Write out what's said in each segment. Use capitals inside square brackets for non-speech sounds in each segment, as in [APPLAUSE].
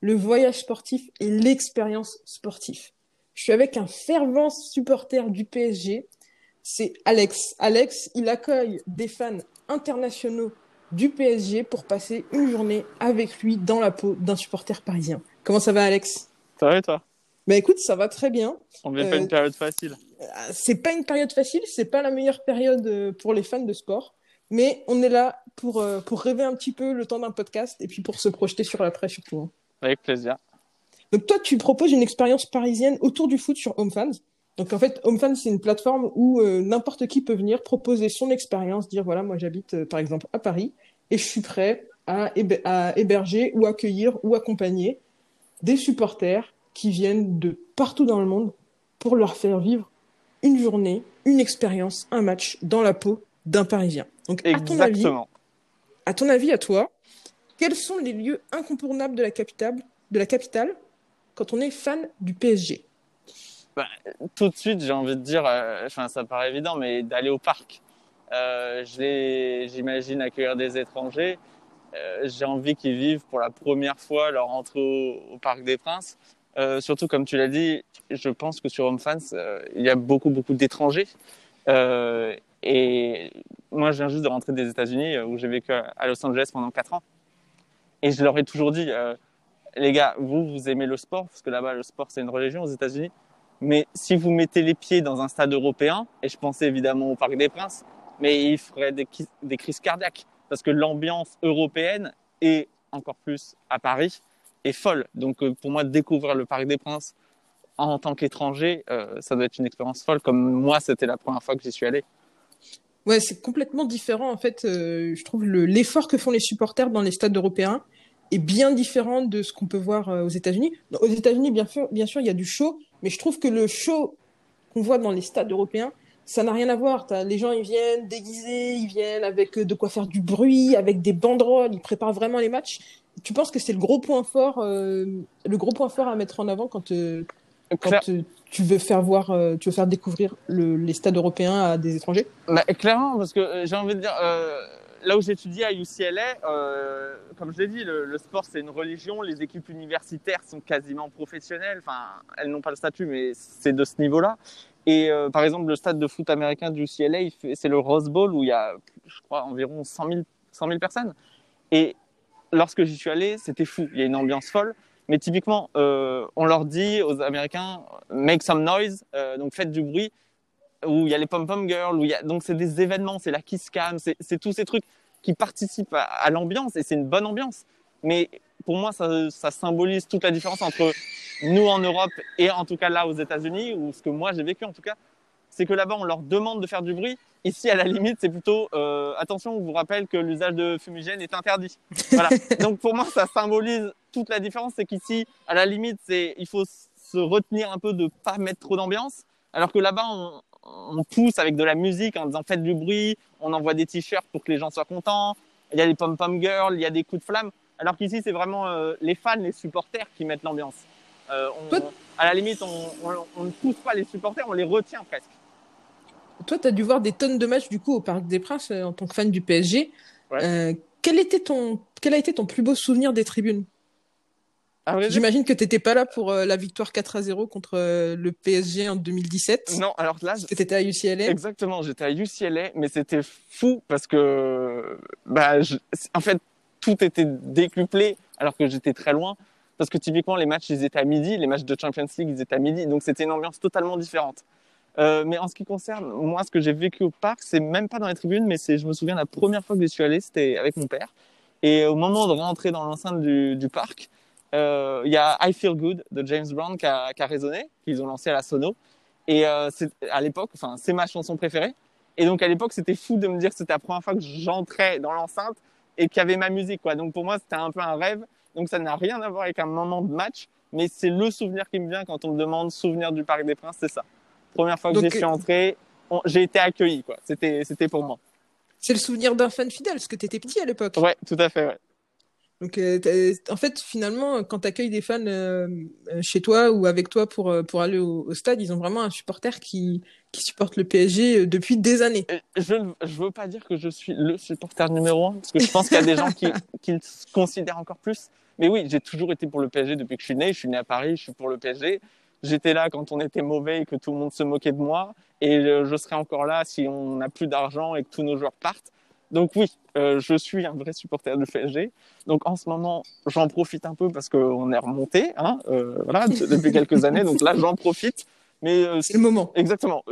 le voyage sportif et l'expérience sportive. Je suis avec un fervent supporter du PSG, c'est Alex. Alex, il accueille des fans internationaux du PSG pour passer une journée avec lui dans la peau d'un supporter parisien. Comment ça va, Alex? Ça va et toi? Bah écoute, ça va très bien. On pas Euh, une période facile. C'est pas une période facile, c'est pas la meilleure période euh, pour les fans de sport, mais on est là pour, euh, pour rêver un petit peu le temps d'un podcast et puis pour se projeter sur l'après surtout. hein. Avec plaisir. Donc toi, tu proposes une expérience parisienne autour du foot sur HomeFans. Donc en fait, HomeFans, c'est une plateforme où euh, n'importe qui peut venir proposer son expérience, dire voilà, moi j'habite euh, par exemple à Paris et je suis prêt à, hébe- à héberger ou accueillir ou accompagner des supporters qui viennent de partout dans le monde pour leur faire vivre une journée, une expérience, un match dans la peau d'un Parisien. Donc à ton avis, Exactement. à ton avis, à toi, quels sont les lieux incontournables de la capitale, de la capitale quand on est fan du PSG Tout de suite, j'ai envie de dire, euh, ça paraît évident, mais d'aller au parc. Euh, J'imagine accueillir des étrangers. Euh, j'ai envie qu'ils vivent pour la première fois leur entrée au, Parc des Princes. Euh, surtout, comme tu l'as dit, je pense que sur HomeFans, euh, il y a beaucoup, beaucoup d'étrangers. Et moi, je viens juste de rentrer des États-Unis, où j'ai vécu à Los Angeles pendant 4 ans. Et je leur ai toujours dit, euh, les gars, vous, vous aimez le sport, parce que là-bas, le sport, c'est une religion aux États-Unis. Mais si vous mettez les pieds dans un stade européen, et je pensais évidemment au Parc des Princes, mais il ferait des, crises cardiaques, parce que l'ambiance européenne, et encore plus à Paris, est folle. Donc euh, pour moi, découvrir le Parc des Princes en tant qu'étranger, euh, ça doit être une expérience folle, comme moi, c'était la première fois que j'y suis allé. Ouais, c'est complètement différent en fait. je trouve le- l'effort que font les supporters dans les stades européens est bien différent de ce qu'on peut voir euh, aux États-Unis. Aux États-Unis, bien bien sûr, il y a du show, mais je trouve que le show qu'on voit dans les stades européens, ça n'a rien à voir. Les gens, ils viennent déguisés, ils viennent avec euh, de quoi faire du bruit, avec des banderoles, ils préparent vraiment les matchs. Tu penses que c'est le gros point fort, euh, le gros point fort à mettre en avant quand, quand Claire- euh, tu veux faire voir, euh, tu veux faire découvrir le- les stades européens à des étrangers Bah, clairement, parce que euh, j'ai envie de dire, euh, là où j'étudie à UCLA, euh, comme je l'ai dit, le, le sport c'est une religion. Les équipes universitaires sont quasiment professionnelles. Enfin, elles n'ont pas le statut, mais c'est de ce niveau-là. Et euh, par exemple, le stade de foot américain du UCLA, c'est le Rose Bowl où il y a, je crois, environ 100 000, 100 000 personnes. Et lorsque j'y suis allé, c'était fou. Il y a une ambiance folle. Mais typiquement, euh, on leur dit aux Américains, make some noise, euh, donc faites du bruit où il y a les pom-pom girls, où il y a... donc c'est des événements, c'est la kiss cam, c'est tous ces trucs qui participent à, à l'ambiance et c'est une bonne ambiance. Mais pour moi, ça, ça symbolise toute la différence entre nous en Europe et en tout cas là aux États-Unis, ou ce que moi j'ai vécu en tout cas, c'est que là-bas on leur demande de faire du bruit. Ici, à la limite, c'est plutôt euh, attention, on vous rappelle que l'usage de fumigène est interdit. Voilà. [LAUGHS] Donc pour moi, ça symbolise toute la différence, c'est qu'ici, à la limite, c'est il faut se retenir un peu de pas mettre trop d'ambiance, alors que là-bas, on, on pousse avec de la musique en disant faites du bruit, on envoie des t-shirts pour que les gens soient contents, il y a les pom-pom girls, il y a des coups de flamme, alors qu'ici c'est vraiment euh, les fans, les supporters qui mettent l'ambiance. Euh, on- à la limite, on, on- on ne pousse pas les supporters, on les retient presque. Toi, tu as dû voir des tonnes de matchs du coup au Parc des Princes euh, en tant que fan du PSG. Ouais. Euh, quel, était ton, quel a été ton plus beau souvenir des tribunes? J'imagine que tu n'étais pas là pour euh, la victoire 4 à 0 contre euh, le PSG en 2017. non, alors là, Parce que tu étais à UCLA. Exactement, j'étais à UCLA, mais c'était fou parce que, bah, je- en fait, tout était décuplé alors que j'étais très loin. Parce que typiquement, les matchs, ils étaient à midi, les matchs de Champions League, ils étaient à midi, donc c'était une ambiance totalement différente. Euh, mais en ce qui concerne, moi, ce que j'ai vécu au parc, c'est même pas dans les tribunes, mais c'est, je me souviens, la première fois que j'y suis allé, c'était avec mon père. Et au moment de rentrer dans l'enceinte du, du parc, euh, il y a I Feel Good de James Brown qui a, qui a résonné, qu'ils ont lancé à la sono. Et euh, c'est à l'époque, enfin, c'est ma chanson préférée. Et donc à l'époque, c'était fou de me dire que c'était la première fois que j'entrais dans l'enceinte et qu'il y avait ma musique, quoi. Donc pour moi, c'était un peu un rêve. Donc ça n'a rien à voir avec un moment de match. mais c'est le souvenir qui me vient quand on me demande souvenir du Parc des Princes, c'est ça. Première fois que j'y suis entré, j'ai été accueilli, quoi. C'était, c'était pour moi. C'est le souvenir d'un fan fidèle, parce que tu étais petit à l'époque. Ouais, tout à fait, ouais. Donc, euh, en fait, finalement, quand tu accueilles des fans euh, euh, chez toi ou avec toi pour, pour aller au, stade, ils ont vraiment un supporter qui, qui supporte le PSG depuis des années. Je ne veux pas dire que je suis le supporter numéro un, parce que je pense qu'il y a des gens qui, [LAUGHS] qui le considèrent encore plus. Mais oui, j'ai toujours été pour le PSG depuis que je suis né. Je suis né à Paris, je suis pour le PSG. J'étais là quand on était mauvais et que tout le monde se moquait de moi. Et je serai encore là si on n'a plus d'argent et que tous nos joueurs partent. Donc oui, euh, je suis un vrai supporter du PSG. Donc en ce moment, j'en profite un peu parce qu'on est remonté, hein, euh, voilà, depuis [LAUGHS] quelques années. Donc là, j'en profite. Mais euh, c'est le moment. Exactement.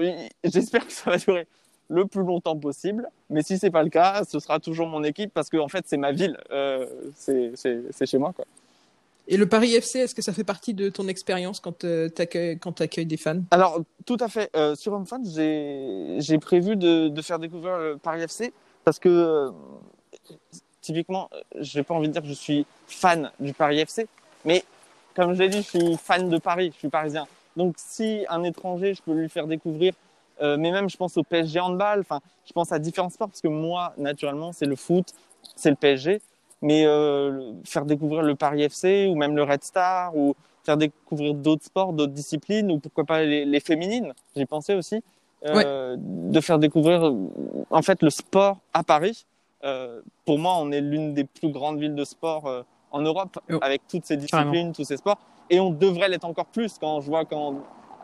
J'espère que ça va durer le plus longtemps possible. Mais si c'est pas le cas, ce sera toujours mon équipe parce que en fait, c'est ma ville. c'est chez moi, quoi. Et le Paris FC, est-ce que ça fait partie de ton expérience quand tu accueilles, des fans? Alors, tout à fait. sur HomeFans, j'ai prévu de, faire découvrir le Paris FC parce que, euh, typiquement, je n'ai pas envie de dire que je suis fan du Paris FC, mais comme je l'ai dit, je suis fan de Paris, je suis parisien. Donc, si un étranger, je peux lui faire découvrir, euh, mais même je pense au PSG handball, je pense à différents sports, parce que moi, naturellement, c'est le foot, c'est le PSG, mais euh, faire découvrir le Paris FC ou même le Red Star ou faire découvrir d'autres sports, d'autres disciplines ou pourquoi pas les, les féminines, j'ai pensé aussi. Euh, de faire découvrir en fait le sport à Paris. Euh, pour moi, on est l'une des plus grandes villes de sport en Europe oh. avec toutes ces disciplines, tous ces sports. Et on devrait l'être encore plus quand je vois quand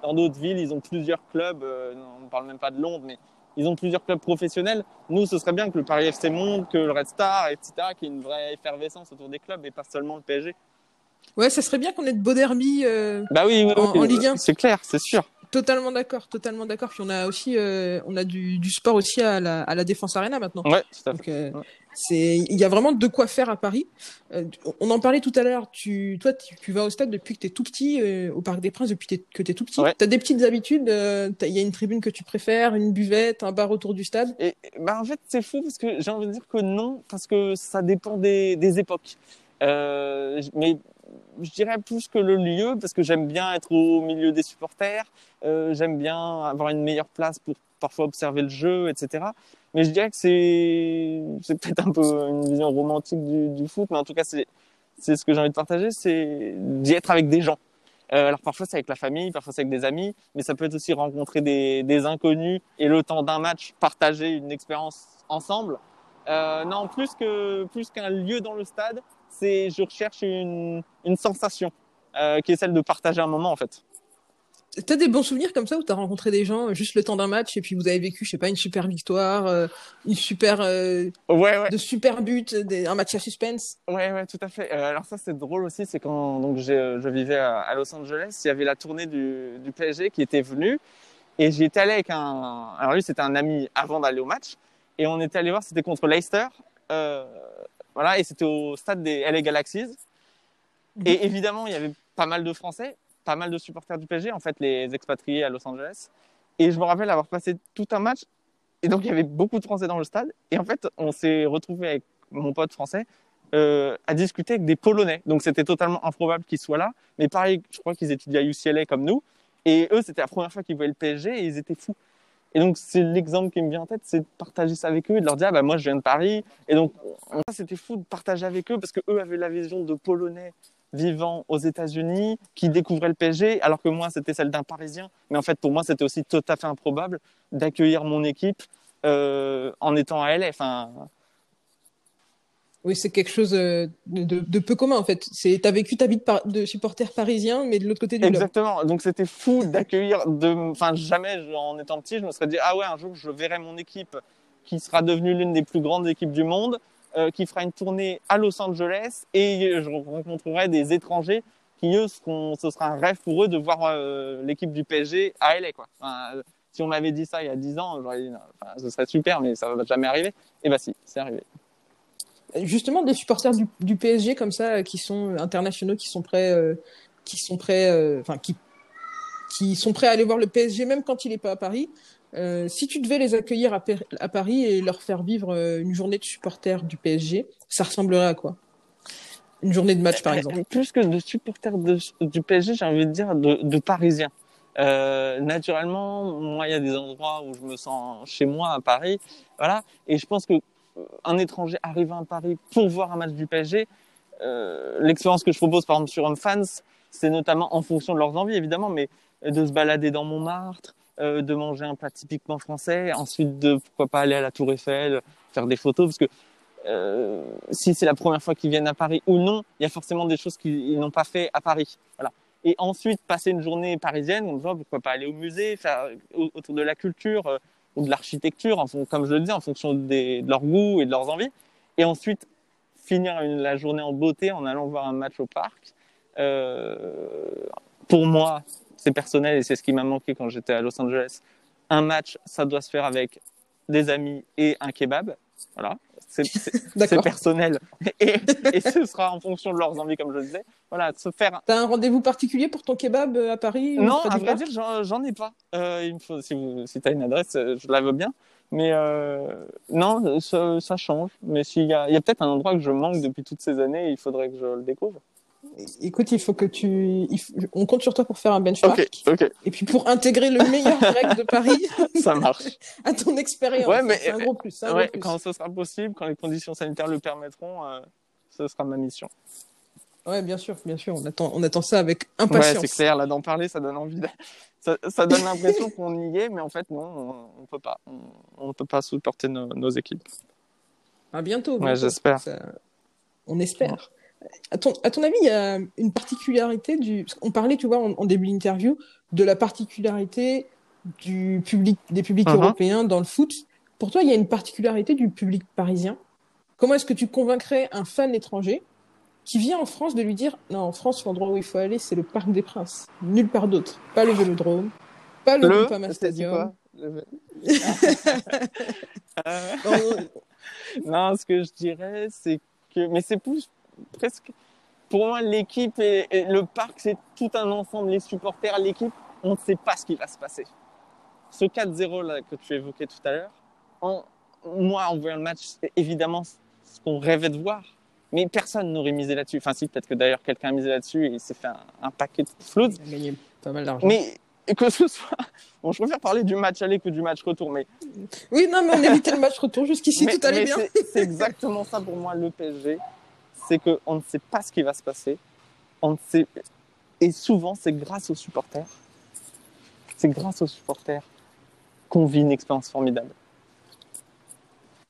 dans d'autres villes, ils ont plusieurs clubs. on ne parle même pas de Londres, mais ils ont plusieurs clubs professionnels. Nous, ce serait bien que le Paris FC monte, que le Red Star, etc., qu'il y ait une vraie effervescence autour des clubs et pas seulement le PSG. Ouais, ça serait bien qu'on ait de beaux derby bah oui, oui, en, en, Ligue 1. C'est clair, c'est sûr. Totalement d'accord, totalement d'accord. Puis on a aussi, euh, on a du, du, sport aussi à la, à la Défense Arena maintenant. Ouais, tout à fait. Euh, c'est, il y a vraiment de quoi faire à Paris. Euh, on en parlait tout à l'heure. Tu, toi, tu, vas au stade depuis que tu es tout petit, au Parc des Princes depuis que tu es tout petit. Tu as des petites habitudes. Il y a une tribune que tu préfères, une buvette, un bar autour du stade? Et bah en fait, c'est fou parce que j'ai envie de dire que non, parce que ça dépend des, des époques. mais je dirais plus que le lieu, parce que j'aime bien être au milieu des supporters, euh, j'aime bien avoir une meilleure place pour parfois observer le jeu, etc. Mais je dirais que c'est, peut-être un peu une vision romantique du, foot, mais en tout cas, c'est, c'est ce que j'ai envie de partager, c'est d'y être avec des gens. Euh, alors parfois c'est avec la famille, parfois c'est avec des amis, mais ça peut être aussi rencontrer des, des inconnus et le temps d'un match partager une expérience ensemble. Euh, non, plus que plus qu'un lieu dans le stade, c'est je recherche une, une sensation euh, qui est celle de partager un moment en fait. T'as des bons souvenirs comme ça où t'as rencontré des gens juste le temps d'un match et puis vous avez vécu, je sais pas, une super victoire, euh, une super, euh, ouais, ouais. de super buts, un match à suspense? Ouais, ouais, tout à fait. Euh, alors ça c'est drôle aussi, c'est quand donc je vivais à, Los Angeles, il y avait la tournée du, du PSG qui était venue et j'y étais allé avec un, alors lui c'était un ami avant d'aller au match et on était allé voir, c'était contre Leicester. Voilà, et c'était au stade des LA Galaxies. Et [LAUGHS] évidemment, il y avait pas mal de Français, pas mal de supporters du PSG, en fait, les expatriés à Los Angeles. Et je me rappelle avoir passé tout un match. Et donc, il y avait beaucoup de Français dans le stade. Et en fait, on s'est retrouvé avec mon pote français euh, à discuter avec des Polonais. Donc, c'était totalement improbable qu'ils soient là. Mais pareil, je crois qu'ils étudiaient à UCLA comme nous. Et eux, c'était la première fois qu'ils voyaient le PSG et ils étaient fous. Et donc, c'est l'exemple qui me vient en tête, c'est de partager ça avec eux et de leur dire, ah, bah, moi, je viens de Paris. Et donc, c'était fou de partager avec eux parce que eux avaient la vision de Polonais vivant aux États-Unis qui découvraient le PSG, alors que moi, c'était celle d'un Parisien. Mais en fait, pour moi, c'était aussi tout à fait improbable d'accueillir mon équipe euh, en étant à LA. Oui, c'est quelque chose euh, de, peu commun en fait. C'est t'as vécu ta vie de, supporter parisien, mais de l'autre côté du Exactement. Donc c'était fou d'accueillir. Enfin jamais en étant petit, je me serais dit ah ouais un jour je verrai mon équipe qui sera devenue l'une des plus grandes équipes du monde, euh, qui fera une tournée à Los Angeles et je rencontrerai des étrangers qui eux ce sera un rêve pour eux de voir euh, l'équipe du PSG à LA si on m'avait dit ça il y a 10 ans, j'aurais dit enfin, ce serait super, mais ça va jamais arriver. Et bah si, c'est arrivé justement des supporters du, du, PSG comme ça euh, qui sont internationaux qui sont prêts euh, qui sont prêts euh, enfin qui qui sont prêts à aller voir le PSG même quand il est pas à Paris euh, si tu devais les accueillir à, à, Paris et leur faire vivre une journée de supporters du PSG ça ressemblerait à quoi? Une journée de match, par exemple Plus que de supporters du PSG, j'ai envie de dire de, de Parisiens. Euh, naturellement, moi, il y a des endroits où je me sens chez moi à Paris, voilà. Et je pense que un étranger arrivant à Paris pour voir un match du PSG, euh, l'expérience que je propose, par exemple, sur un fans, c'est notamment en fonction de leurs envies, évidemment, mais de se balader dans Montmartre, euh, de manger un plat typiquement français, ensuite de pourquoi pas aller à la Tour Eiffel, faire des photos, parce que euh, si c'est la première fois qu'ils viennent à Paris ou non, il y a forcément des choses qu'ils n'ont pas fait à Paris. Voilà. Et ensuite, passer une journée parisienne, on voit pourquoi pas aller au musée, faire autour de la culture ou de l'architecture, comme je le dis, en fonction de leur goût et de leurs envies. Et ensuite, finir la journée en beauté en allant voir un match au parc. Euh, pour moi, c'est personnel et c'est ce qui m'a manqué quand j'étais à Los Angeles. Un match, ça doit se faire avec des amis et un kebab. Voilà c'est [LAUGHS] personnel et, et, ce sera en fonction de leurs envies, comme je le disais. Voilà, se faire. T'as un rendez-vous particulier pour ton kebab euh, à Paris Non, à vrai dire, j'en ai pas. Euh, il me faut, si, si t'as une adresse, euh, je la veux bien. Mais euh, non, ça, ça, change. Mais s'il y a, a peut-être un endroit que je manque depuis toutes ces années, il faudrait que je le découvre. Écoute, il faut que tu. On compte sur toi pour faire un benchmark. Et puis pour intégrer le meilleur grec de Paris. [LAUGHS] Ça marche. [LAUGHS] à ton expérience. Ouais, mais. C'est un gros plus. Quand ce sera possible, quand les conditions sanitaires le permettront, euh, ce sera ma mission. Ouais, bien sûr, bien sûr. On attend, on attend ça avec impatience. Ouais, c'est clair. Là, d'en parler, ça donne envie. [LAUGHS] Ça, ça, donne l'impression qu'on y est, mais en fait, non, on ne peut pas. On ne peut pas supporter nos, équipes. À bientôt. Ouais, j'espère. On espère. À ton, à ton, avis, il y a une particularité du. On parlait, tu vois, en, début d'interview, de la particularité du public, des publics uh-huh. européens dans le foot. Pour toi, il y a une particularité du public parisien? Comment est-ce que tu convaincrais un fan étranger qui vient en France de lui dire non, en France, l'endroit où il faut aller, c'est le Parc des Princes, nulle part d'autre. Pas le Vélodrome, pas le, le Stadium. le... [LAUGHS] [LAUGHS] Euh, non, ce que je dirais, c'est que, mais c'est plus presque. Pour moi, l'équipe et, le parc, c'est tout un ensemble. Les supporters, l'équipe, on ne sait pas ce qui va se passer. Ce 4-0 là que tu évoquais tout à l'heure, moi, en voyant le match, c'est évidemment ce qu'on rêvait de voir. Mais personne n'aurait misé là-dessus. Enfin, si, peut-être que d'ailleurs quelqu'un a misé là-dessus et il s'est fait un, paquet de flou. Il a gagné pas mal d'argent. Mais que ce soit. [LAUGHS] Bon, je préfère parler du match aller que du match retour, mais. Oui, non, mais on évitait le match retour jusqu'ici, tout allait bien. C'est exactement ça pour moi, le PSG c'est qu'on ne sait pas ce qui va se passer. On sait... Et souvent, c'est grâce aux supporters. C'est grâce aux supporters qu'on vit une expérience formidable.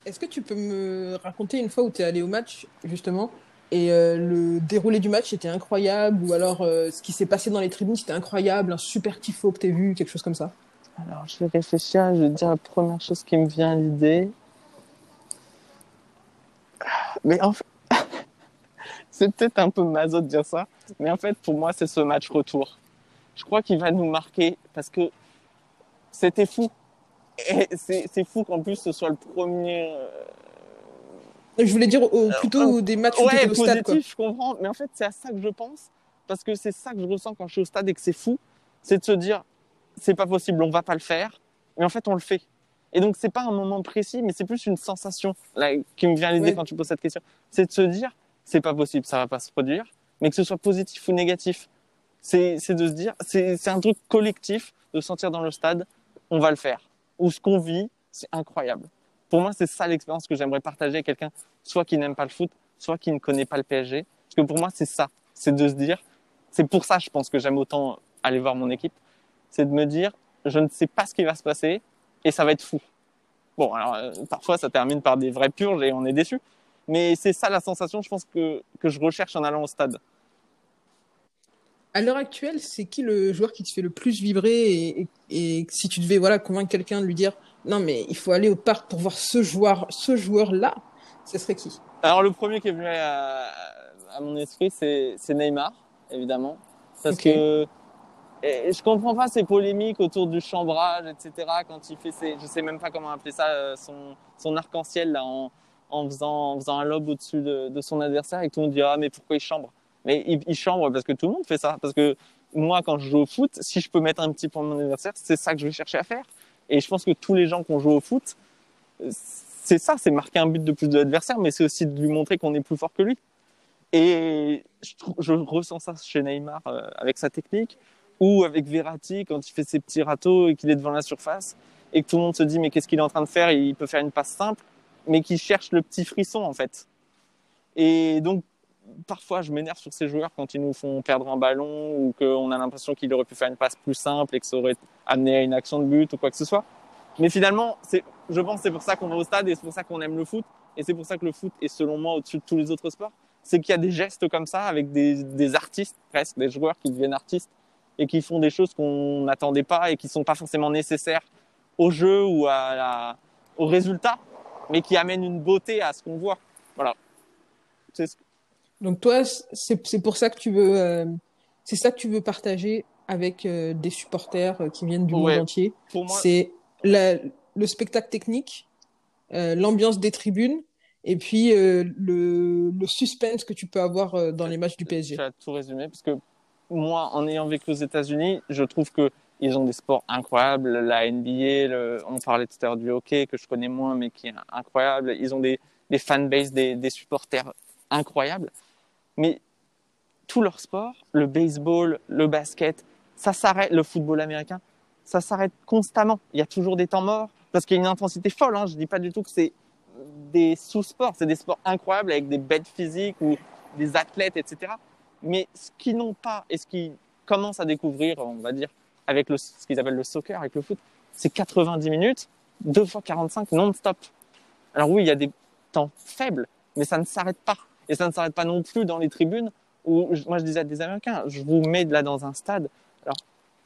Est-ce que tu peux me raconter une fois où tu es allé au match, justement, et euh, le déroulé du match était incroyable, ou alors euh, ce qui s'est passé dans les tribunes, c'était incroyable, un super tifo que tu as vu, quelque chose comme ça? Alors, je vais réfléchir, je vais dire la première chose qui me vient à l'idée. Mais en fait, c'est peut-être un peu maso de dire ça, mais en fait, pour moi, c'est ce match retour. Je crois qu'il va nous marquer parce que c'était fou. Et c'est fou qu'en plus ce soit le premier. Euh, je voulais dire plutôt euh, des matchs ouais, au stade. Quoi. je comprends, mais en fait, c'est à ça que je pense parce que c'est ça que je ressens quand je suis au stade et que c'est fou, c'est de se dire c'est pas possible, on va pas le faire, mais en fait, on le fait. Et donc, c'est pas un moment précis, mais c'est plus une sensation là, qui me vient à l'idée quand tu poses cette question. C'est de se dire c'est pas possible, ça va pas se produire, mais que ce soit positif ou négatif, c'est de se dire, c'est un truc collectif de sentir dans le stade, on va le faire. Ou ce qu'on vit, c'est incroyable. Pour moi, c'est ça l'expérience que j'aimerais partager avec quelqu'un, soit qui n'aime pas le foot, soit qui ne connaît pas le PSG. Parce que pour moi, c'est ça, c'est de se dire, c'est pour ça, je pense que j'aime autant aller voir mon équipe, c'est de me dire, je ne sais pas ce qui va se passer et ça va être fou. Bon, alors euh, parfois ça termine par des vraies purges et on est déçu. Mais c'est ça la sensation, je pense, que, que je recherche en allant au stade. À l'heure actuelle, c'est qui le joueur qui te fait le plus vibrer et, si tu devais voilà, convaincre quelqu'un de lui dire non, mais il faut aller au parc pour voir ce joueur, ce joueur-là, ce serait qui? Alors, le premier qui est venu à, mon esprit, c'est Neymar, évidemment. Parce que et je comprends pas ces polémiques autour du chambrage, etc. Quand il fait ses, je sais même pas comment appeler ça, euh, son, son arc-en-ciel là en, en faisant, en un lob au-dessus de, son adversaire et tout le monde dit ah mais pourquoi il chambre? Mais il, chambre parce que tout le monde fait ça. Parce que moi quand je joue au foot, si je peux mettre un petit point de mon adversaire, c'est ça que je vais chercher à faire. Et je pense que tous les gens qui ont joué au foot, c'est ça, c'est marquer un but de plus de l'adversaire, mais c'est aussi de lui montrer qu'on est plus fort que lui. Et je, je ressens ça chez Neymar euh, avec sa technique, ou avec Verratti quand il fait ses petits râteaux et qu'il est devant la surface, et que tout le monde se dit mais qu'est-ce qu'il est en train de faire? Il peut faire une passe simple, mais qui cherche le petit frisson en fait. Et donc parfois je m'énerve sur ces joueurs quand ils nous font perdre un ballon ou qu'on a l'impression qu'il aurait pu faire une passe plus simple et que ça aurait amené à une action de but ou quoi que ce soit. Mais finalement, je pense c'est pour ça qu'on va au stade et c'est pour ça qu'on aime le foot. Et c'est pour ça que le foot est selon moi au-dessus de tous les autres sports. C'est qu'il y a des gestes comme ça avec des, artistes presque, des joueurs qui deviennent artistes et qui font des choses qu'on n'attendait pas et qui sont pas forcément nécessaires au jeu ou au résultat, mais qui amènent une beauté à ce qu'on voit. Voilà. Donc toi, c'est pour ça que tu veux, euh, c'est ça que tu veux partager avec euh, des supporters euh, qui viennent du ouais. monde entier. Moi, c'est le spectacle technique, l'ambiance des tribunes et puis le, le, suspense que tu peux avoir dans les matchs du PSG. Tu as tout résumé parce que moi, en ayant vécu aux États-Unis, je trouve que ils ont des sports incroyables. La NBA, on parlait tout à l'heure du hockey que je connais moins mais qui est incroyable. Ils ont des, des fanbases, des, supporters incroyables. Mais tous leurs sports, le baseball, le basket, ça s'arrête, le football américain, ça s'arrête constamment. Il y a toujours des temps morts parce qu'il y a une intensité folle. Hein. Je dis pas du tout que c'est des sous-sports, c'est des sports incroyables avec des bêtes physiques ou des athlètes, etc. Mais ce qu'ils n'ont pas et ce qu'ils commencent à découvrir, on va dire, avec le, ce qu'ils appellent le soccer, avec le foot, c'est 90 minutes, 2 fois 45 non-stop. Alors oui, il y a des temps faibles, mais ça ne s'arrête pas. Et ça ne s'arrête pas non plus dans les tribunes où, moi je disais à des Américains, je vous mets là dans un stade. Alors,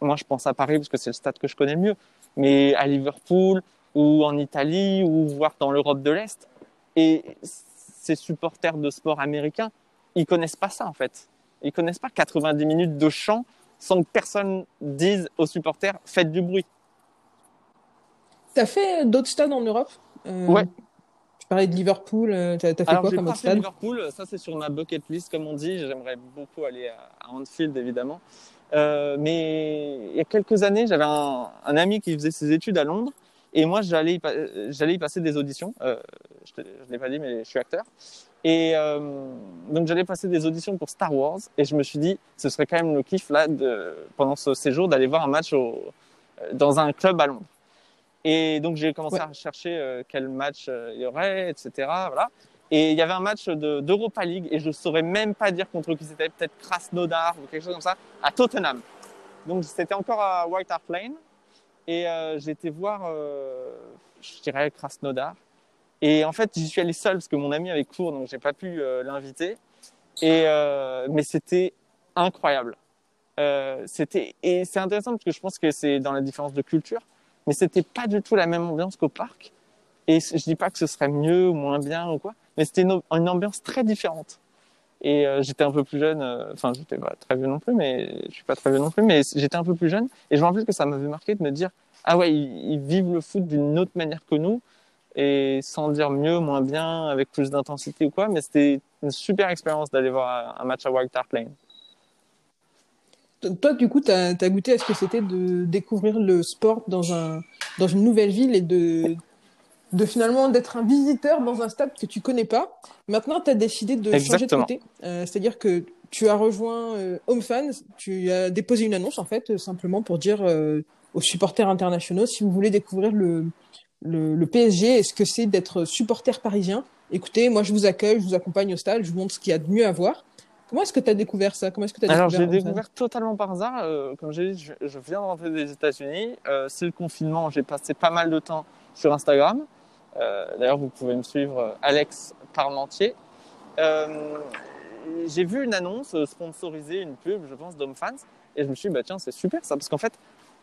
moi je pense à Paris parce que c'est le stade que je connais le mieux, mais à Liverpool, ou en Italie, ou voire dans l'Europe de l'Est. Et ces supporters de sport américains, ils connaissent pas ça en fait. Ils connaissent pas 90 minutes de chant sans que personne dise aux supporters faites du bruit. Tu as fait d'autres stades en Europe? Euh, Ouais. Tu parlais de Liverpool, tu as, fait Alors, quoi comme pas fait stade? Liverpool, ça c'est sur ma bucket list comme on dit. J'aimerais beaucoup aller à Anfield évidemment. Euh, mais il y a quelques années, j'avais un, un, ami qui faisait ses études à Londres et moi j'allais y passer des auditions. Euh, je ne l'ai pas dit, mais je suis acteur. Et euh, donc j'allais passer des auditions pour Star Wars et je me suis dit ce serait quand même le kiff là de, pendant ce séjour d'aller voir un match au, dans un club à Londres. Et donc j'ai commencé ouais. à chercher euh, quel match euh, il y aurait, etc. Voilà. Et il y avait un match d'Europa League et je saurais même pas dire contre qui c'était, peut-être Krasnodar ou quelque chose comme ça, à Tottenham. Donc c'était encore à White Hart Lane et euh, été voir, euh, je dirais Krasnodar. Et en fait, j'y suis allé seul parce que mon ami avait cours, donc j'ai pas pu euh, l'inviter. Et euh, mais c'était incroyable. c'était et c'est intéressant parce que je pense que c'est dans la différence de culture, mais c'était pas du tout la même ambiance qu'au parc. Et je dis pas que ce serait mieux ou moins bien ou quoi, mais c'était une, ambiance très différente. Et euh, j'étais un peu plus jeune, enfin euh, j'étais pas très vieux non plus, mais je suis pas très vieux non plus, mais j'étais un peu plus jeune. Et je me rappelle que ça m'avait marqué de me dire, ah ouais, ils vivent le foot d'une autre manière que nous, et sans dire mieux, moins bien, avec plus d'intensité ou quoi, mais c'était une super expérience d'aller voir un match à White Hart Lane. Toi, du coup, tu as, as, goûté à ce que c'était de découvrir le sport dans, un, dans une nouvelle ville et de, de finalement d'être un visiteur dans un stade que tu connais pas. Maintenant, tu as décidé de Exactement. changer de côté. Euh, C'est-à-dire que tu as rejoint euh, Home Fans, tu as déposé une annonce en fait, simplement pour dire euh, aux supporters internationaux si vous voulez découvrir le, le, le PSG et ce que c'est d'être supporter parisien? Écoutez, moi je vous accueille, je vous accompagne au stade, je vous montre ce qu'il y a de mieux à voir. Comment est-ce que tu as découvert ça? Comment est-ce que as Alors, j'ai découvert totalement par hasard. Euh, comme j'ai dit, je, je, viens de rentrer des États-Unis. Euh, c'est le confinement. J'ai passé pas mal de temps sur Instagram. Euh, D'ailleurs, vous pouvez me suivre, Alex Parmentier. Euh, j'ai vu une annonce sponsorisée, une pub, je pense, d'Home Fans. Et je me suis dit, bah, tiens, c'est super ça. Parce qu'en fait,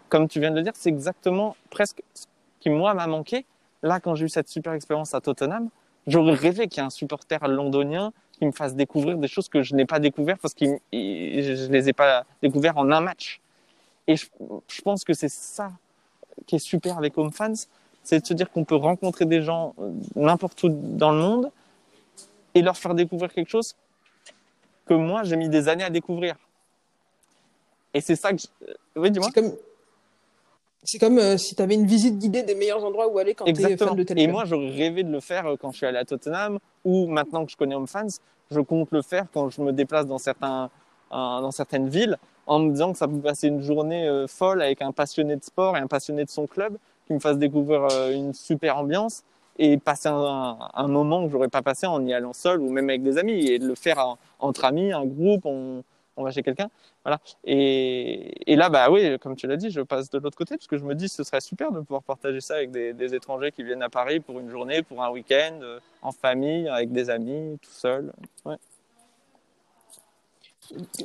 comme tu viens de le dire, c'est exactement presque ce qui, moi, m'a manqué. Là, quand j'ai eu cette super expérience à Tottenham, j'aurais rêvé qu'il y ait un supporter londonien qui me fasse découvrir des choses que je n'ai pas découvert parce que je les ai pas découvert en un match. Et je, pense que c'est ça qui est super avec Home Fans, c'est de se dire qu'on peut rencontrer des gens n'importe où dans le monde et leur faire découvrir quelque chose que moi j'ai mis des années à découvrir. Et c'est ça que je... oui, dis-moi. C'est comme euh, si tu avais une visite guidée des meilleurs endroits où aller quand tu es fan de tel Et moi, j'aurais rêvé de le faire quand je suis allé à Tottenham ou maintenant que je connais Home Fans, je compte le faire quand je me déplace dans certains dans certaines villes en me disant que ça peut passer une journée euh, folle avec un passionné de sport et un passionné de son club qui me fasse découvrir euh, une super ambiance et passer un, un moment que j'aurais pas passé en y allant seul ou même avec des amis et de le faire entre amis, un groupe, on, on va chez quelqu'un. Voilà. Et, et, là, bah oui, comme tu l'as dit, je passe de l'autre côté parce que je me dis ce serait super de pouvoir partager ça avec des, étrangers qui viennent à Paris pour une journée, pour un week-end, euh, en famille, avec des amis, tout seul. Ouais.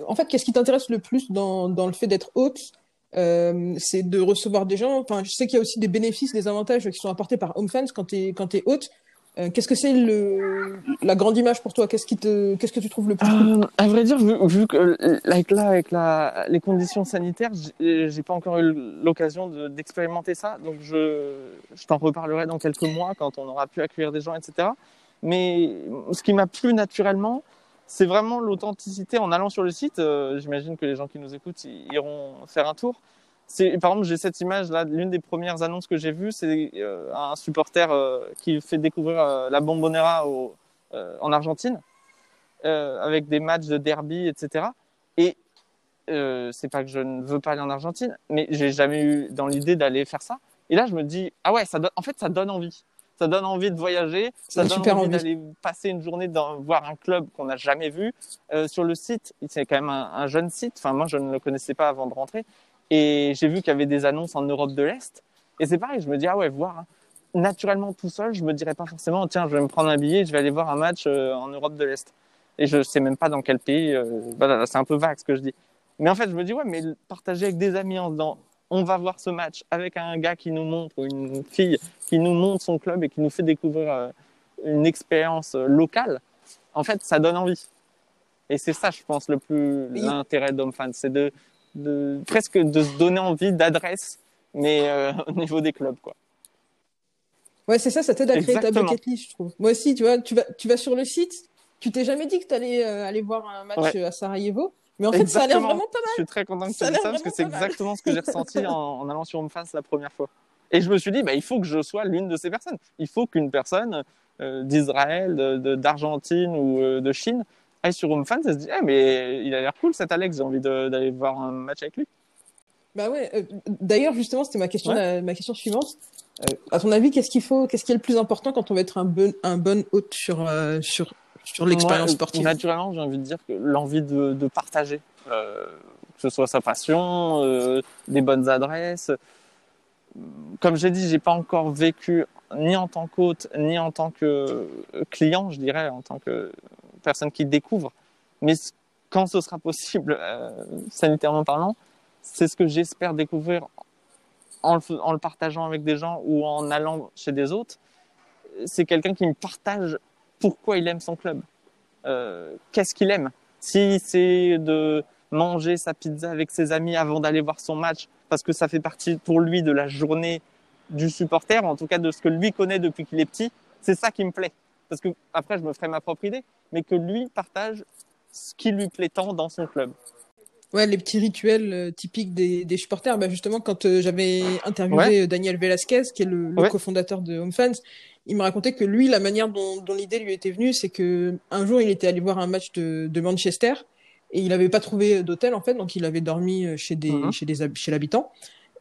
En fait, qu'est-ce qui t'intéresse le plus dans, dans le fait d'être hôte euh, c'est de recevoir des gens. Enfin, je sais qu'il y a aussi des bénéfices, des avantages qui sont apportés par HomeFans quand tu es, quand es hôte. Euh, qu'est-ce que c'est le la grande image pour toi? Qu'est-ce qui te qu'est-ce que tu trouves le plus euh, À vrai dire, vu, vu que avec là avec la les conditions sanitaires, j'ai pas encore eu l'occasion d'expérimenter ça, donc je je t'en reparlerai dans quelques mois quand on aura pu accueillir des gens, etc. Mais ce qui m'a plu naturellement, c'est vraiment l'authenticité en allant sur le site. Euh, j'imagine que les gens qui nous écoutent iront faire un tour. C'est, par exemple, j'ai cette image là, l'une des premières annonces que j'ai vues, c'est euh, un supporter euh, qui fait découvrir la Bombonera au, en Argentine, avec des matchs de derby, etc. Et c'est pas que je ne veux pas aller en Argentine, mais j'ai jamais eu dans l'idée d'aller faire ça. Et là, je me dis, ah ouais, ça en fait, ça donne envie ça donne envie de voyager, ça donne envie, d'aller passer une journée dans voir un club qu'on n'a jamais vu. Euh, sur le site, c'est quand même un, un, jeune site. Enfin, moi, je ne le connaissais pas avant de rentrer, et j'ai vu qu'il y avait des annonces en Europe de l'Est. Et c'est pareil, je me dis ah ouais, voir hein. naturellement tout seul, je me dirais pas forcément tiens, je vais me prendre un billet, je vais aller voir un match euh, en Europe de l'Est. Et je sais même pas dans quel pays. Euh, voilà, c'est un peu vague ce que je dis. Mais en fait, je me dis ouais, mais partager avec des amis en disant on va voir ce match avec un gars qui nous montre, une fille qui nous montre son club et qui nous fait découvrir euh, une expérience locale, en fait, ça donne envie. Et c'est ça, je pense, le plus l'intérêt d'Homefans, c'est de, de, presque de se donner envie d'adresse, mais euh, au niveau des clubs, quoi. Ouais, c'est ça, ça t'aide à créer ta bucket list, je trouve. Moi aussi, tu vois, tu vas, tu vas sur le site, tu t'es jamais dit que tu allais aller voir un match à Sarajevo. Mais en fait, ça a l'air vraiment pas mal. Je suis très content que tu aies ça parce que c'est exactement ce que j'ai ressenti [LAUGHS] en, en, allant sur HomeFans la première fois. Et je me suis dit, bah, il faut que je sois l'une de ces personnes. Il faut qu'une personne euh, d'Israël, d'Argentine ou euh, de Chine aille sur HomeFans et se dise, eh, mais il a l'air cool cet Alex, j'ai envie d'aller voir un match avec lui. Bah ouais. Euh, D'ailleurs, justement, c'était ma question, ma question suivante. Euh, à ton avis, qu'est-ce qu'il faut, qu'est-ce qui est le plus important quand on veut être un bon, un bon hôte sur, sur sur l'expérience sportive? Naturellement, j'ai envie de dire que l'envie de, de partager, euh, que ce soit sa passion, euh, des bonnes adresses. Comme j'ai dit, j'ai pas encore vécu ni en tant qu'hôte, ni en tant que client, je dirais, en tant que personne qui découvre. Mais quand ce sera possible, euh, sanitairement parlant, c'est ce que j'espère découvrir en le, en le, partageant avec des gens ou en allant chez des autres. C'est quelqu'un qui me partage pourquoi il aime son club. Euh, Qu'est-ce qu'il aime? Si c'est de manger sa pizza avec ses amis avant d'aller voir son match, parce que ça fait partie pour lui de la journée du supporter, en tout cas de ce que lui connaît depuis qu'il est petit, c'est ça qui me plaît. Parce que après, je me ferai ma propre idée, mais que lui partage ce qui lui plaît tant dans son club. Ouais, les petits rituels euh, typiques des, des supporters. Bah justement, quand euh, j'avais interviewé ouais. Euh, Daniel Velasquez, qui est le, le ouais. cofondateur de Home Fans, il me racontait que lui, la manière dont, dont l'idée lui était venue, c'est que un jour, il était allé voir un match de, de Manchester et il n'avait pas trouvé d'hôtel en fait, donc il avait dormi chez des -huh. chez des chez l'habitant.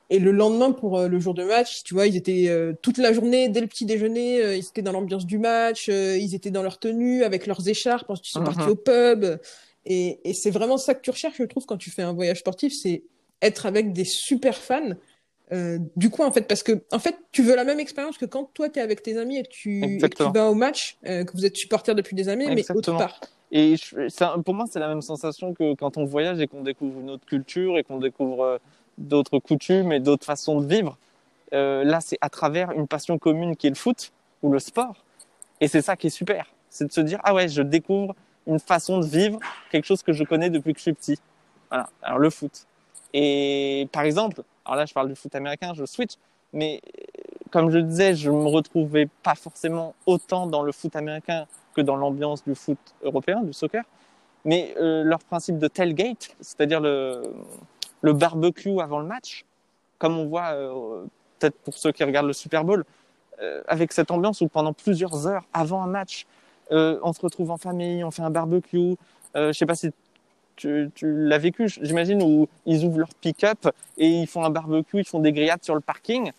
Et le lendemain pour le jour de match, tu vois, ils étaient euh, toute la journée dès le petit déjeuner, euh, ils étaient dans l'ambiance du match, euh, ils étaient dans leur tenue avec leurs écharpes, ensuite ils sont uh -huh. partis au pub. Et, et c'est vraiment ça que tu recherches, je trouve, quand tu fais un voyage sportif, c'est être avec des super fans. Euh, du coup, en fait, parce que en fait, tu veux la même expérience que quand toi tu es avec tes amis et que tu, et que tu vas au match, euh, que vous êtes supporter depuis des années, Exactement. mais autre part. Et je, pour moi, c'est la même sensation que quand on voyage et qu'on découvre une autre culture et qu'on découvre euh, d'autres coutumes et d'autres façons de vivre. Euh, là, c'est à travers une passion commune qui est le foot ou le sport. Et c'est ça qui est super. C'est de se dire, ah ouais, je découvre une façon de vivre, quelque chose que je connais depuis que je suis petit. Voilà. Alors le foot. Et par exemple, alors là je parle du foot américain, je switch, mais comme je disais, je me retrouvais pas forcément autant dans le foot américain que dans l'ambiance du foot européen, du soccer. Mais euh, leur principe de tailgate, c'est-à-dire le, le barbecue avant le match, comme on voit euh, peut-être pour ceux qui regardent le Super Bowl, euh, avec cette ambiance où pendant plusieurs heures avant un match, Euh, on se retrouve en famille, on fait un barbecue. Je sais pas si tu, tu l'as vécu, j'imagine, où ils ouvrent leur pick-up et ils font un barbecue, ils font des grillades sur le parking.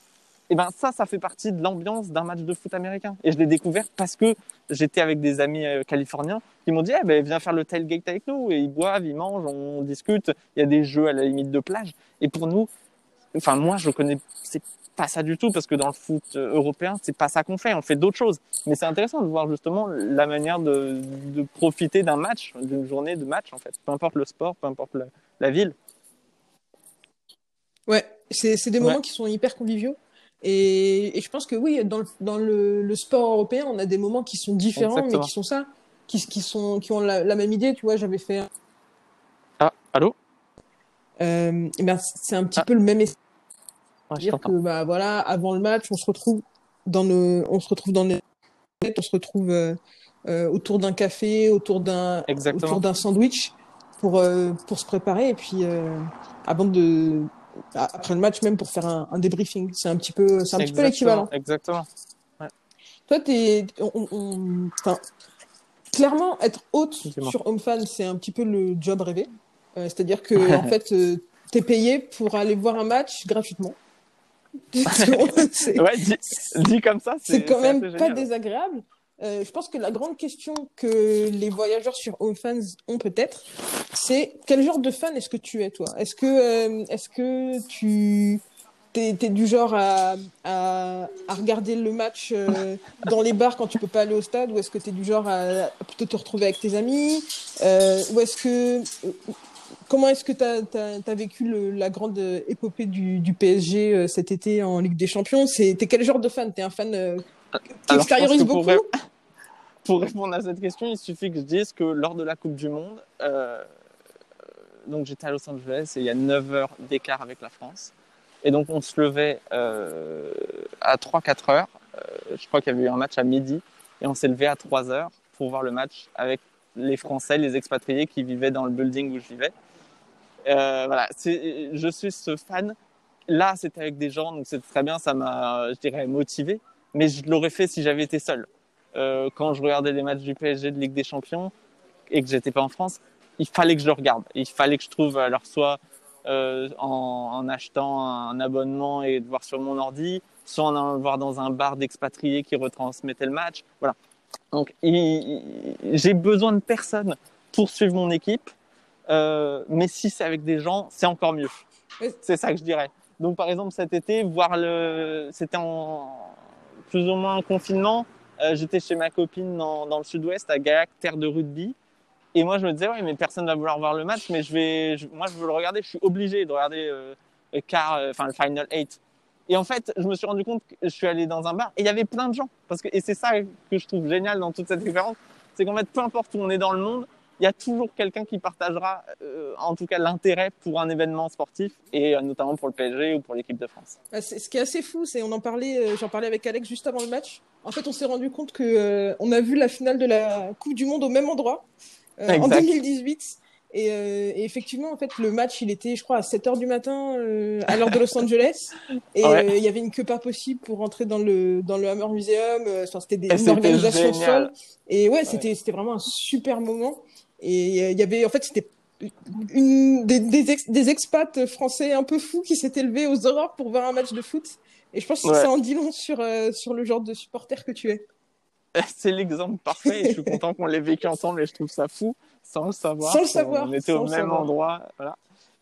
Et ben ça, ça fait partie de l'ambiance d'un match de foot américain. Et je l'ai découvert parce que j'étais avec des amis euh, californiens qui m'ont dit eh ben, viens faire le tailgate avec nous. Et ils boivent, ils mangent, on discute. Il y a des jeux à la limite de plage. Et pour nous, enfin moi, je connais, c'est pas ça du tout parce que dans le foot euh, européen, c'est pas ça qu'on fait. On fait d'autres choses. Mais c'est intéressant de voir justement la manière de, de profiter d'un match, d'une journée de match en fait. Peu importe le sport, peu importe la, la ville. Ouais, c'est des moments Ouais. qui sont hyper conviviaux. Et, et je pense que oui, dans, le, dans le, le sport européen, on a des moments qui sont différents, Exactement. mais qui sont ça, qui, qui, sont, qui ont la, la même idée. Tu vois, j'avais fait. Ah, allô? Euh, ben, c'est un petit Ah. peu le même esprit. ouais, dire que bah voilà, avant le match, on se retrouve dans nos, on se retrouve dans les, on se retrouve euh, euh, autour d'un café, autour d'un, Exactement. autour d'un sandwich pour euh, pour se préparer et puis avant de après le match même pour faire un, un débriefing. C'est un petit peu, c'est un petit peu l'équivalent. Exactement. Toi, t'es, on, clairement, être hôte sur HomeFan, c'est un petit peu le job rêvé. Euh, c'est-à-dire que en fait, euh, t'es payé pour aller voir un match gratuitement. [LAUGHS] [LAUGHS] c'est Ouais, dit, dit comme ça, c'est quand même pas désagréable. Euh, je pense que la grande question que les voyageurs sur HomeFans ont peut-être, c'est quel genre de fan est-ce que tu es, toi? Est-ce que, euh, est-ce que tu t'es, t'es du genre à, à, regarder le match euh, dans les bars quand tu peux pas aller au stade, ou est-ce que tu es du genre à, plutôt te retrouver avec tes amis? Ou est-ce que comment est-ce que tu as, vécu la grande épopée du, du PSG cet été en Ligue des Champions? C'est t'es quel genre de fan? T'es un fan extériorise beaucoup pour, ré- pour répondre à cette question, il suffit que je dise que lors de la Coupe du Monde, euh, donc j'étais à Los Angeles et il y a 9 heures d'écart avec la France. Et donc on se levait euh, à 3-4 heures. Euh, je crois qu'il y avait eu un match à midi. Et on s'est levé à 3 heures pour voir le match avec les Français, les expatriés qui vivaient dans le building où je vivais. Euh, voilà, je suis ce fan. Là, c'était avec des gens, donc c'est très bien, ça m'a, je dirais, motivé. Mais je l'aurais fait si j'avais été seul. Euh, quand je regardais les matchs du PSG de Ligue des Champions et que j'étais pas en France, il fallait que je le regarde. Il fallait que je trouve, alors soit euh, en, en achetant un abonnement et de voir sur mon ordi, soit en allant voir dans un bar d'expatriés qui retransmettait le match. Voilà. Donc, j'ai besoin de personne pour suivre mon équipe. Euh, mais si c'est avec des gens, c'est encore mieux. C'est ça que je dirais. Donc, par exemple, cet été, voir le, c'était en plus ou moins en confinement. Euh, j'étais chez ma copine dans, le sud-ouest, à Gaillac, terre de rugby. Et moi, je me disais, ouais, mais personne va vouloir voir le match, mais je vais, moi, je veux le regarder. Je suis obligé de regarder euh, le euh, enfin, le final 8. Et en fait, je me suis rendu compte que je suis allé dans un bar et il y avait plein de gens. Parce que, et c'est ça que je trouve génial dans toute cette expérience. C'est qu'en fait, peu importe où on est dans le monde, il y a toujours quelqu'un qui partagera, euh, en tout cas, l'intérêt pour un événement sportif et euh, notamment pour le PSG ou pour l'équipe de France. Ah, c'est- Ce qui est assez fou, c'est on en parlait, euh, j'en parlais avec Alex juste avant le match. En fait, on s'est rendu compte que euh, on a vu la finale de la Coupe du Monde au même endroit euh, en Exact. 2018. Et, euh, et effectivement, en fait, le match, il était, je crois, à 7 heures du matin euh, à l'heure de Los [LAUGHS] Angeles. Et Ouais. euh, il y avait une queue pas possible pour rentrer dans le dans le Hammer Museum. Euh, Enfin, c'était des, une c'était organisation folle. Et ouais, c'était c'était vraiment un super moment. Et euh, il y avait, en fait, c'était une, des, des, ex- des expats français un peu fous qui s'étaient levés aux aurores pour voir un match de foot. Et je pense que ça en dit long sur, euh, sur le genre de supporter que tu es. [LAUGHS] C'est l'exemple parfait et je suis [LAUGHS] content qu'on l'ait vécu ensemble et je trouve ça fou sans le savoir. Sans le savoir, On était au même savoir. endroit. Voilà.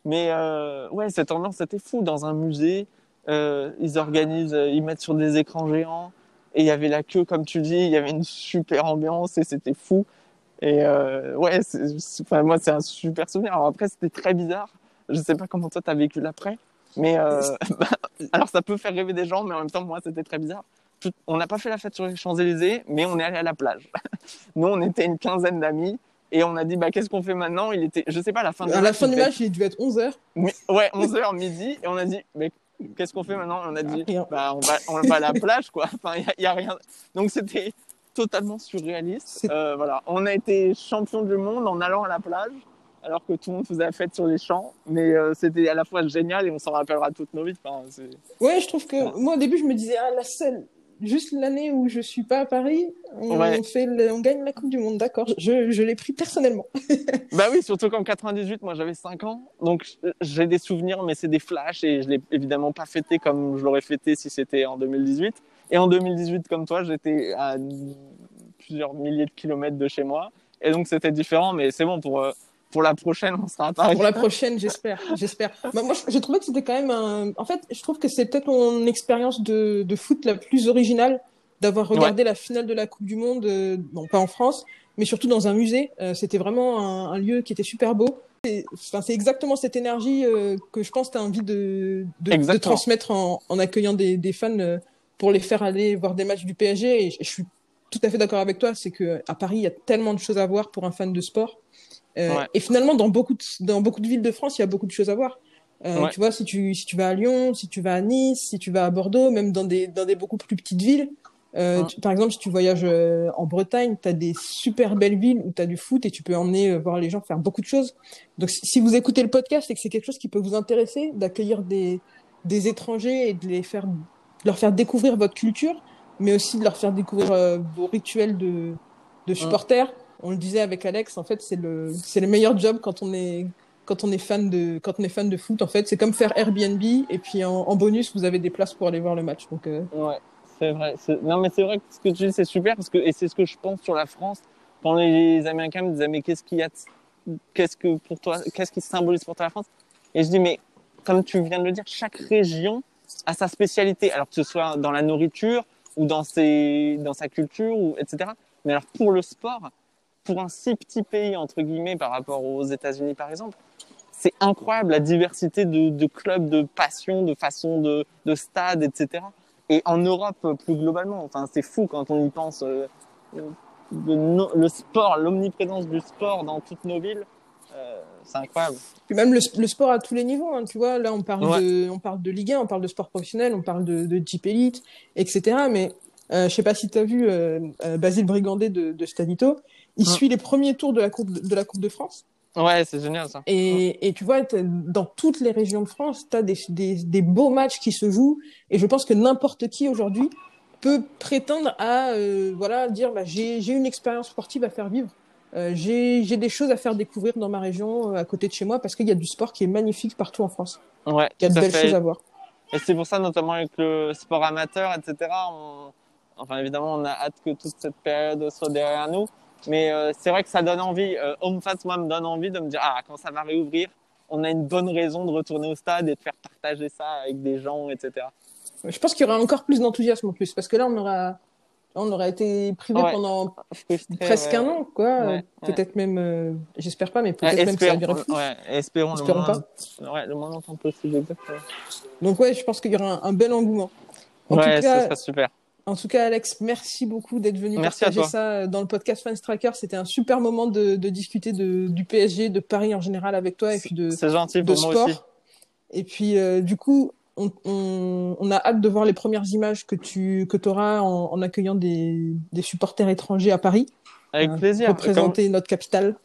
Mais euh, ouais, cette ambiance, c'était fou. Dans un musée, euh, ils organisent, ils mettent sur des écrans géants et il y avait la queue, comme tu dis, il y avait une super ambiance et c'était fou. Et euh, ouais, enfin, moi, c'est un super souvenir. Alors après, c'était très bizarre. Je sais pas comment toi, t'as vécu l'après. Mais euh, bah, [LAUGHS] alors, ça peut faire rêver des gens, mais en même temps, moi, c'était très bizarre. Tout- on n'a pas fait la fête sur les Champs-Élysées, mais on est allé à la plage. [LAUGHS] Nous, on était une quinzaine d'amis et on a dit, bah, qu'est-ce qu'on fait maintenant? Il était, je sais pas, à la fin du À la match, fin du match, il devait être 11h. mi- Ouais, 11h midi, et on a dit, mais qu'est-ce qu'on fait maintenant? On a dit, bah, on va, on va à la plage, quoi. Enfin, il y, a- y a rien. Donc, c'était totalement surréaliste. Euh, voilà, on a été champion du monde en allant à la plage, alors que tout le monde faisait la fête sur les champs. Mais euh, c'était à la fois génial et on s'en rappellera toute nos vies. Enfin, Ouais, je trouve que moi au début je me disais ah la seule juste l'année où je suis pas à Paris, on, fait on gagne la Coupe du Monde, d'accord. Je, je l'ai pris personnellement. [LAUGHS] bah oui, surtout qu'en 98, moi j'avais 5 ans, donc j'ai des souvenirs, mais c'est des flashs et je l'ai évidemment pas fêté comme je l'aurais fêté si c'était en 2018. Et en 2018, comme toi, j'étais à plusieurs milliers de kilomètres de chez moi, et donc c'était différent, mais c'est bon pour. Euh, pour la prochaine, on sera à Paris. Pour la prochaine, j'espère, j'espère. Bah, moi, j'ai trouvé que c'était quand même un... En fait, je trouve que c'est peut-être mon expérience de, de, foot la plus originale d'avoir regardé la finale de la Coupe du Monde, euh, bon, pas en France, mais surtout dans un musée. Euh, c'était vraiment un, un, lieu qui était super beau. Enfin, c'est exactement cette énergie euh, que je pense que tu as envie de, de, de transmettre en, en, accueillant des, des fans pour les faire aller voir des matchs du PSG. Et je, je suis tout à fait d'accord avec toi, c'est que à Paris, il y a tellement de choses à voir pour un fan de sport. Euh, et finalement, dans beaucoup, de, dans beaucoup de villes de France, il y a beaucoup de choses à voir. Euh, Tu vois, si tu, si tu vas à Lyon, si tu vas à Nice, si tu vas à Bordeaux, même dans des, dans des beaucoup plus petites villes. Euh, par exemple, si tu voyages euh, en Bretagne, tu as des super belles villes où tu as du foot et tu peux emmener euh, voir les gens faire beaucoup de choses. Donc, si vous écoutez le podcast et que c'est quelque chose qui peut vous intéresser, d'accueillir des, des étrangers et de les faire, leur faire découvrir votre culture, mais aussi de leur faire découvrir vos rituels de, de supporters on le disait avec Alex, en fait, c'est le, c'est le meilleur job quand on est, quand on est fan de, quand on est fan de foot. En fait, c'est comme faire Airbnb et puis en, bonus, vous avez des places pour aller voir le match. Donc, euh... ouais, c'est vrai. Non, mais c'est vrai que ce que tu dis, c'est super parce que, et c'est ce que je pense sur la France. Quand les Américains me disaient, mais qu'est-ce qu'il y a, qu'est-ce que pour toi, qu'est-ce qui symbolise pour toi la France? Et je dis, mais comme tu viens de le dire, chaque région a sa spécialité. Alors que ce soit dans la nourriture ou dans ses, dans sa culture ou etc. Mais alors pour le sport, pour un si petit pays, entre guillemets, par rapport aux États-Unis, par exemple, c'est incroyable la diversité de, de, clubs, de passions, de façons de, de stades, etc. Et en Europe, plus globalement, enfin, c'est fou quand on y pense. Euh, le, le, sport, l'omniprésence du sport dans toutes nos villes, euh, c'est incroyable. Puis même le, le, sport à tous les niveaux, hein, tu vois. Là, on parle de, on parle de Ligue 1, on parle de sport professionnel, on parle de, de Jeep Elite, etc. Mais euh, je sais pas si tu as vu euh, euh, Basile Brigandet de, de Stadito. Il suit les premiers tours de la Coupe de, la Coupe de France. Ouais, c'est génial ça. Et, et tu vois, dans toutes les régions de France, tu as des, des, des, beaux matchs qui se jouent. Et je pense que n'importe qui aujourd'hui peut prétendre à euh, voilà dire bah, j'ai une expérience sportive à faire vivre. Euh, j'ai des choses à faire découvrir dans ma région, euh, à côté de chez moi, parce qu'il y a du sport qui est magnifique partout en France. Ouais, il y a de belles choses à voir. Et c'est pour ça, notamment avec le sport amateur, etc. On... Enfin, évidemment, on a hâte que toute cette période soit derrière nous. Mais euh, c'est vrai que ça donne envie. Euh, Home moi, me donne envie de me dire, ah, quand ça va réouvrir, on a une bonne raison de retourner au stade et de faire partager ça avec des gens, etc. Je pense qu'il y aura encore plus d'enthousiasme en plus, parce que là, on aura, on aura été privé pendant presque un an, quoi. peut-être même, euh, j'espère pas, mais peut-être même que ça durer plus. Ouais, espérons, espérons le pas. Ouais, le moins longtemps possible. Donc ouais, je pense qu'il y aura un, bel engouement. En ouais, tout cas, ça sera super. En tout cas, Alex, merci beaucoup d'être venu partager ça dans le podcast Fans Tracker. C'était un super moment de, de discuter de, du PSG, de Paris en général avec toi et puis de, gentil de sport. Aussi. Et puis, euh, du coup, on, on, on, a hâte de voir les premières images que tu que auras en, en, accueillant des, des, supporters étrangers à Paris. Avec euh, plaisir. Représenter comme... notre capitale.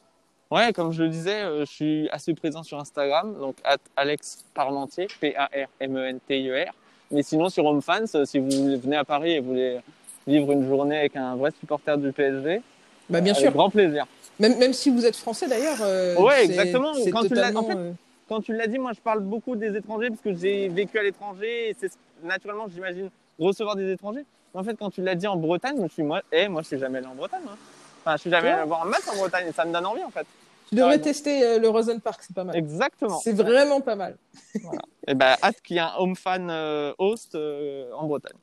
Ouais, comme je le disais, euh, je suis assez présent sur Instagram, donc Alex Parmentier, P-A-R-M-E-N-T-I-E-R. Mais sinon, sur Home Fans, euh, si vous venez à Paris et vous voulez vivre une journée avec un vrai supporter du PSG, bah, bien sûr. grand plaisir. Même, même si vous êtes français d'ailleurs. Euh, ouais, exactement. Quand, totalement, tu en fait, euh... quand tu l'as dit, moi je parle beaucoup des étrangers parce que j'ai vécu à l'étranger et c'est naturellement, j'imagine, recevoir des étrangers. Mais en fait, quand tu l'as dit en Bretagne, je me suis moi, eh, moi je suis jamais allé en Bretagne. Hein. Enfin, je suis jamais allé voir un match en Bretagne et ça me donne envie en fait. Tu devrais tester euh, le Rosen Park, c'est pas mal. Exactement. C'est vraiment pas mal. voilà. Et ben, hâte qu'il y ait un home fan euh, host euh, en Bretagne.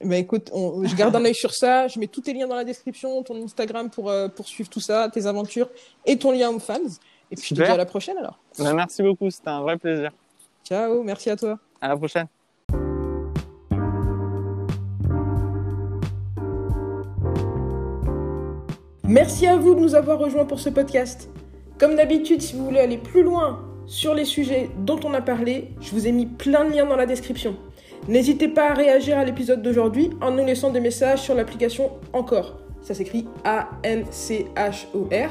Ben écoute, on, je garde un œil sur ça. Je mets tous tes liens dans la description, ton Instagram pour, pour suivre tout ça, tes aventures et ton lien home fans. Et puis je te dis à la prochaine alors. Ben, merci beaucoup, c'était un vrai plaisir. Ciao, merci à toi. À la prochaine. Merci à vous de nous avoir rejoints pour ce podcast. Comme d'habitude, si vous voulez aller plus loin sur les sujets dont on a parlé, je vous ai mis plein de liens dans la description. N'hésitez pas à réagir à l'épisode d'aujourd'hui en nous laissant des messages sur l'application Encore. Ça s'écrit A-N-C-H-O-R.